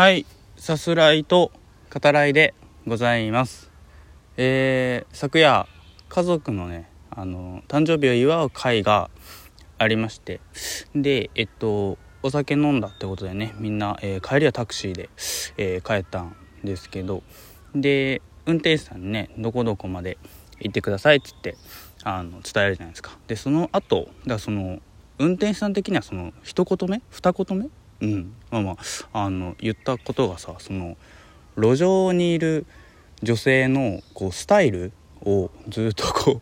はいさすらいと語らいでございます。えー、昨夜家族のねあの誕生日を祝う会がありまして。でえっとお酒飲んだってことでねみんな、えー、帰りはタクシーで、えー、帰ったんですけど。で運転手さんにねどこどこまで行ってくださいっつってあの伝えるじゃないですか。でその後だその運転手さん的にはその一言目二言目うん。まあまああの言ったことがさその路上にいる女性のこうスタイルをずっとこう、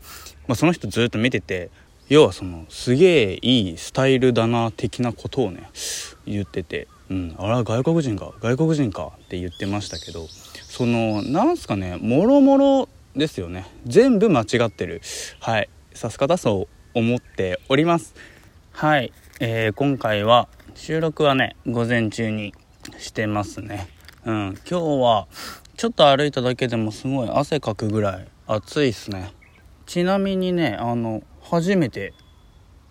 まあ、その人ずっと見てて要はそのすげえいいスタイルだな的なことをね言ってて「うん、あら外国人か外国人か」って言ってましたけどそのなんすかねもろもろですよね。全部間違ってる。はい。指す方そう思っております。はい、えー、今回は収録はね午前中にしてますね。うん今日はちょっと歩いただけでもすごい汗かくぐらい暑いっすね。ちなみにねあの初めて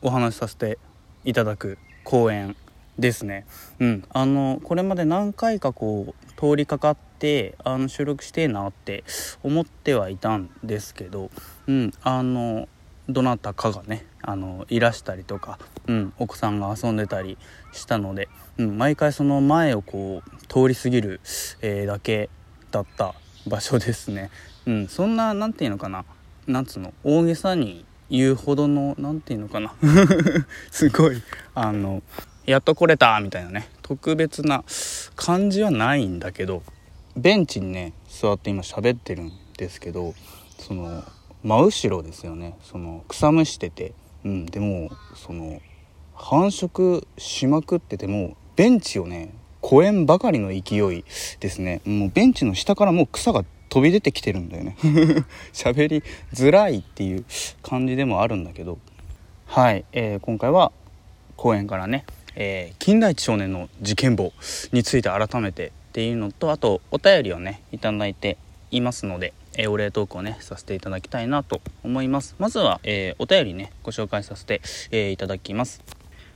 お話しさせていただく公演ですね。うんあのこれまで何回かこう通りかかってあの収録してえなって思ってはいたんですけどうんあのどなたかがねあのいらしたりとか、うん、奥さんが遊んでたりしたので、うん、毎回その前をこう通り過ぎる、えー、だけだった場所ですね。うん、そんな何て言うのかななんつうの大げさに言うほどの何て言うのかな すごいあのやっと来れたみたいなね特別な感じはないんだけどベンチにね座って今喋ってるんですけどその真後ろですよね。その草むしてて、うん、でもその繁殖しまくっててもベンチをね越えんばかりの勢いですね。もうベンチの下からもう草が飛び出てきてるんだよね。喋りづらいっていう感じでもあるんだけど。はい、えー、今回は公園からね、えー、金田一少年の事件簿について改めてっていうのとあとお便りをね頂いていますのでえー、お礼トークをねさせていただきたいなと思います。まずは、えー、お便りねご紹介させて、えー、いただきます。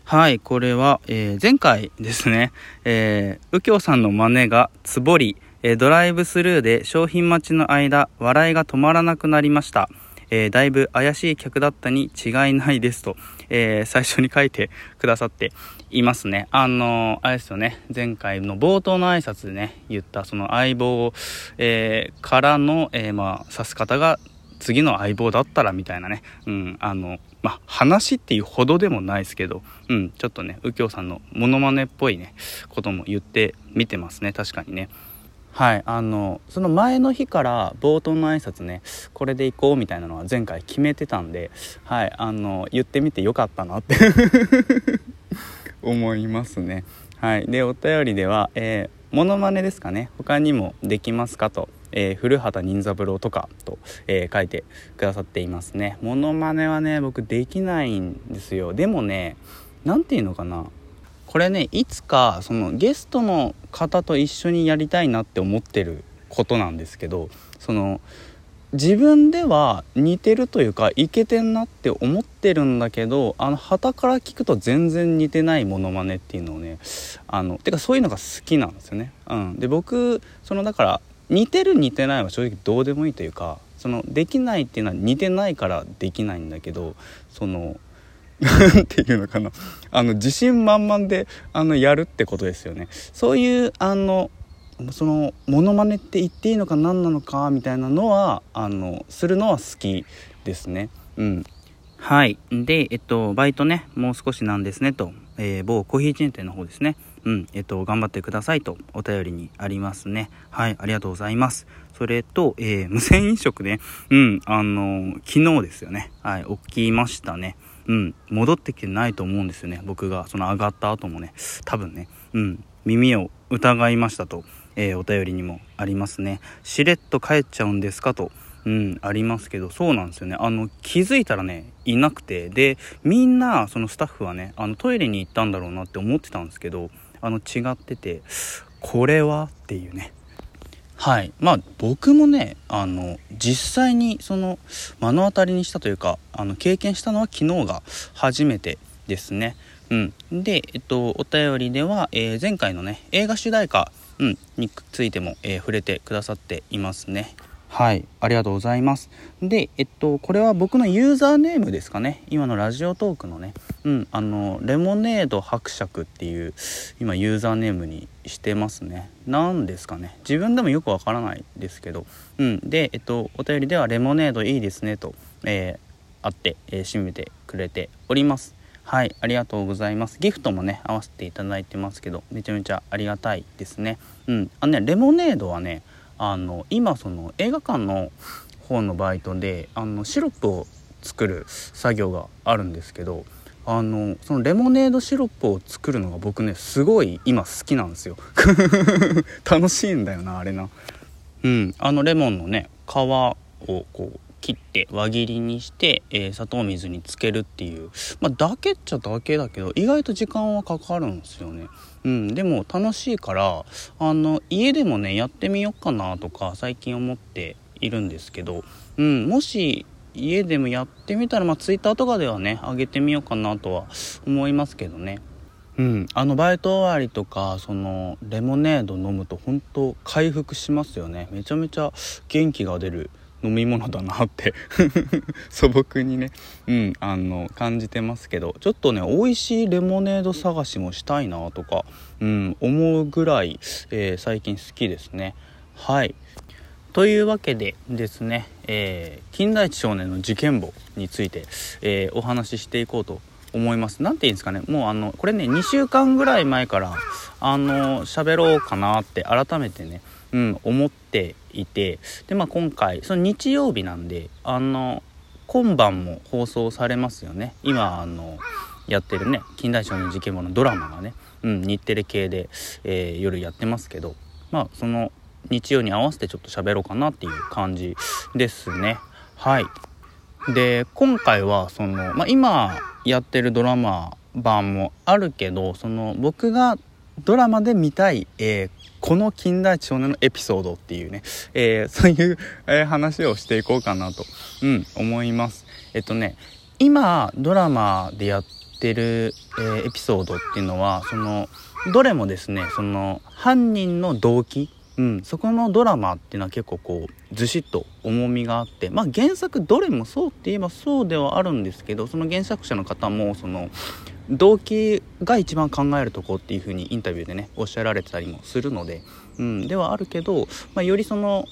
はいこれは、え前回ですね、えー右京さんの真似がつぼり、えドライブスルーで商品待ちの間笑いが止まらなくなりました。えー、だいぶ怪しい客だったに違いないですと、えー、最初に書いてくださっていますね。あのー、あれですよね、前回の冒頭の挨拶でね、言ったその相棒、えからの、えまあ、指す方が次の相棒だったらみたいなね、うん、あの、まあ、話っていうほどでもないですけど、うん、ちょっとね、右京さんのモノマネっぽいね、ことも言ってみてますね、確かにね。はいあのその前の日から冒頭の挨拶ねこれでいこうみたいなのは前回決めてたんではいあの言ってみてよかったなって 思いますね。はいでお便りではえー、モノマネですかね。他にもできますかとえー、古畑任三郎とかと、えー、書いてくださっていますね。モノマネはね僕できないんですよ。でもね何て言うのかな。これねいつかそのゲストの方と一緒にやりたいなって思ってることなんですけどその自分では似てるというかいけてんなって思ってるんだけどあの旗から聞くと全然似てないモノマネっていうのをねあのてかそういうのが好きなんですよね。うん、で僕そのだから似てる似てないは正直どうでもいいというかそのできないっていうのは似てないからできないんだけどその 何ていうのかな。あの自信満々であのやるってことですよね。そういうあのそのモノマネって言っていいのか何なのかみたいなのはあのするのは好きですね。うん。はい。でえっとバイトねもう少しなんですねと、えー、某コーヒーチェーン店の方ですね。うん。えっと頑張ってくださいと。お便りにありますね。はいありがとうございます。それと、えー、無線飲食ね。うん。あの昨日ですよね。はい起きましたね。うん、戻ってきてないと思うんですよね。僕がその上がった後もね。多分ね、うん、耳を疑いましたと、えー、お便りにもありますね。しれっと帰っちゃうんですかとうん、ありますけどそうなんですよね。あの気づいたらねいなくて。でみんなそのスタッフはねあのトイレに行ったんだろうなって思ってたんですけどあの違っててこれは？っていうね。はいまあ僕もねあの実際にその目の当たりにしたというかあの経験したのは昨日が初めてですね。うん、で、えっと、お便りでは、えー、前回のね映画主題歌、うん、についても、えー、触れてくださっていますね。はい、ありがとうございます。で、えっと、これは僕のユーザーネームですかね。今のラジオトークのね、うん、あの、レモネード伯爵っていう、今ユーザーネームにしてますね。何ですかね。自分でもよくわからないですけど、うん、で、えっと、お便りではレモネードいいですねと、えー、あって、えー、締めてくれております。はい、ありがとうございます。ギフトもね、合わせていただいてますけど、めちゃめちゃありがたいですね。うん、あのね、レモネードはね、あの今その映画館の方のバイトであのシロップを作る作業があるんですけどあのそのレモネードシロップを作るのが僕ねすごい今好きなんですよ。楽しいんだよなあれな。うん。あのレモンのね皮をこう切って輪切りにして、えー、砂糖水につけるっていう。まあだけっちゃだけだけど意外と時間はかかるんですよね。うん、でも楽しいからあの家でもねやってみようかなとか最近思っているんですけど、うん、もし家でもやってみたら、まあ、ツイッターとかではね上げてみようかなとは思いますけどね。うん、あのバイト終わりとかそのレモネード飲むと本当回復しますよね。めちゃめちゃ元気が出る。飲み物だなって。素朴にね、うん、あの感じてますけど。ちょっとね美味しいレモネード探しもしたいなとか、うん、思うぐらい、えー、最近好きですね。はい。というわけでですね、えー、金田一少年の事件簿について、えー、お話ししていこうと思います。何て言うんですかね、もうあの、これね、2週間ぐらい前から、あの、喋ろうかなって改めてね、うん、思っていてで、まあ、今回その日曜日なんであの今晩も放送されますよね。今あのやってるね近代少年事件簿のドラマがね、うん、日テレ系で、えー、夜やってますけどまあその日曜に合わせてちょっと喋ろうかなっていう感じですね。はい。で今回はその、まあ、今やってるドラマ版もあるけどその僕がドラマで見たい、えー、この金田一少年のエピソードっていうね、えー、そういう、えー、話をしていこうかなと、うん、思います。えっとね、今、ドラマでやってる、えー、エピソードっていうのは、その、どれもですね、その、犯人の動機、うん、そこのドラマっていうのは結構こうずしっと重みがあってまあ原作どれもそうって言えばそうではあるんですけどその原作者の方もその動機が一番考えるとこっていうふうにインタビューでねおっしゃられてたりもするので、うん、ではあるけど、まあ、よりその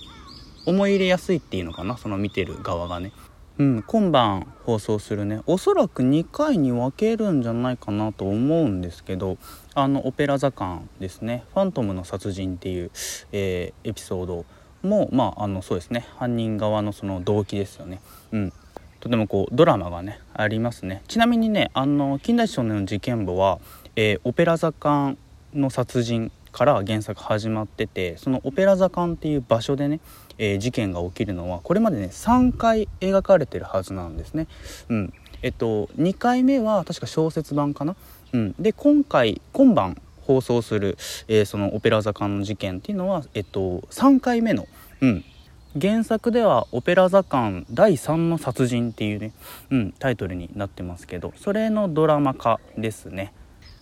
思い入れやすいっていうのかなその見てる側がね。うん、今晩放送するねおそらく2回に分けるんじゃないかなと思うんですけどあのオペラ座館ですね「ファントムの殺人」っていう、えー、エピソードもまああのそうですね犯人側のその動機ですよね。うんとてもこうドラマがねありますね。ちなみにねあの近代少年の事件簿は、えー、オペラ座館の殺人から原作始まっててそのオペラ座館っていう場所でね、えー、事件が起きるのはこれまでね3回描かれてるはずなんですね。うん。えっと、2回目は確か小説版かな、うん、で今回今晩放送する、えー、そのオペラ座館の事件っていうのは、えっと、3回目の、うん、原作では「オペラ座館第3の殺人」っていうね、うん、タイトルになってますけどそれのドラマ化ですね。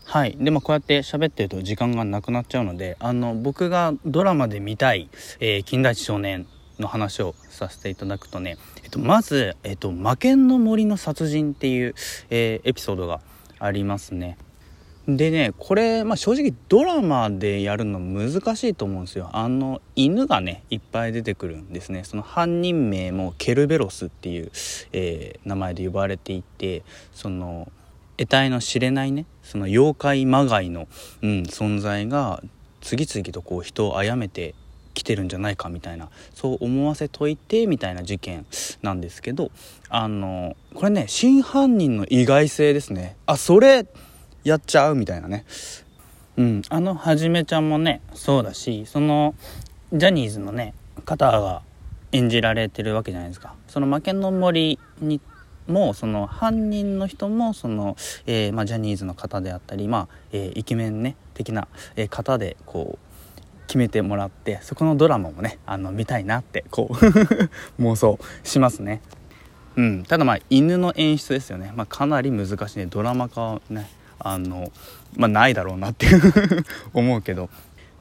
はい。でもこうやって喋ってると時間がなくなっちゃうのであの僕がドラマで見たい「えー、金田一少年」の話をさせていただくとね、えっと、まず「えっと、魔剣の森の殺人」っていう、えー、エピソードがありますね。でねこれ、まあ、正直ドラマでやるの難しいと思うんですよ。あの犬がねいっぱい出てくるんですね。その犯人名もケルベロスっていう、えー、名前で呼ばれていてその得体の知れないねその妖怪まがいの、うん、存在が次々とこう人を殺めて来てるんじゃないかみたいなそう思わせといてみたいな事件なんですけどあのこれね真犯人の意外性ですね。あそれやっちゃうみたいなね。うん。あのはじめちゃんもねそうだしそのジャニーズのね方が演じられてるわけじゃないですか。その負けの森にもその犯人の人もその、えー、ま、ジャニーズの方であったり、まあえー、イケメンね的な、えー、方でこう決めてもらってそこのドラマもねあの見たいなってこう 妄想しますね。うん、ただまあ犬の演出ですよね、まあ、かなり難しいね。ドラマ化ね。あの、まあ、ないだろうなっていう 思うけど。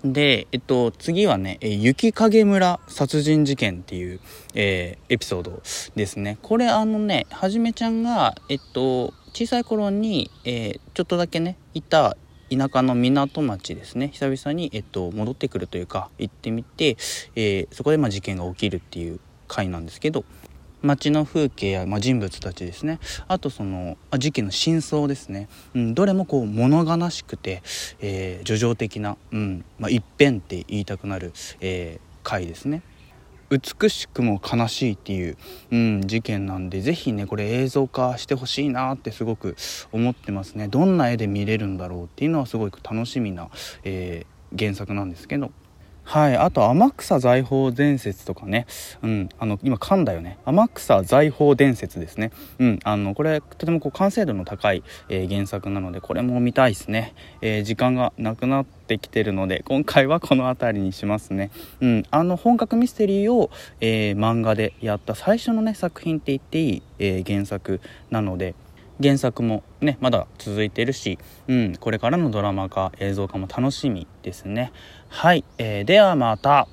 で、えっと、次はね、え雪影村殺人事件っていう、えー、エピソードですね。これあのね、はじめちゃんが、えっと、小さい頃に、えー、ちょっとだけね、いた田舎の港町ですね。久々に、えっと、戻ってくるというか行ってみて、えー、そこでま事件が起きるっていう回なんですけど。街の風景や、まあ、人物たちですね。あとその事件の真相ですね、うん、どれもこう物悲しくて、えー、叙情的な、うんまあ、一変って言いたくなる、えー、回ですね。美しくも悲しいっていう、うん、事件なんで是非ねこれ映像化してほしいなってすごく思ってますね。どんな絵で見れるんだろうっていうのはすごく楽しみな、えー、原作なんですけど。はい、あと天草財宝伝説とかね、うん、あの今噛んだよね。天草財宝伝説ですね、うん、あのこれとてもこう完成度の高い、えー、原作なのでこれも見たいですね、えー、時間がなくなってきてるので今回はこの辺りにしますね、うん、あの本格ミステリーを、えー、漫画でやった最初のね作品って言っていい、え原作なので原作もねまだ続いているし、うん、これからのドラマ化映像化も楽しみですね。はい、えー、ではまた。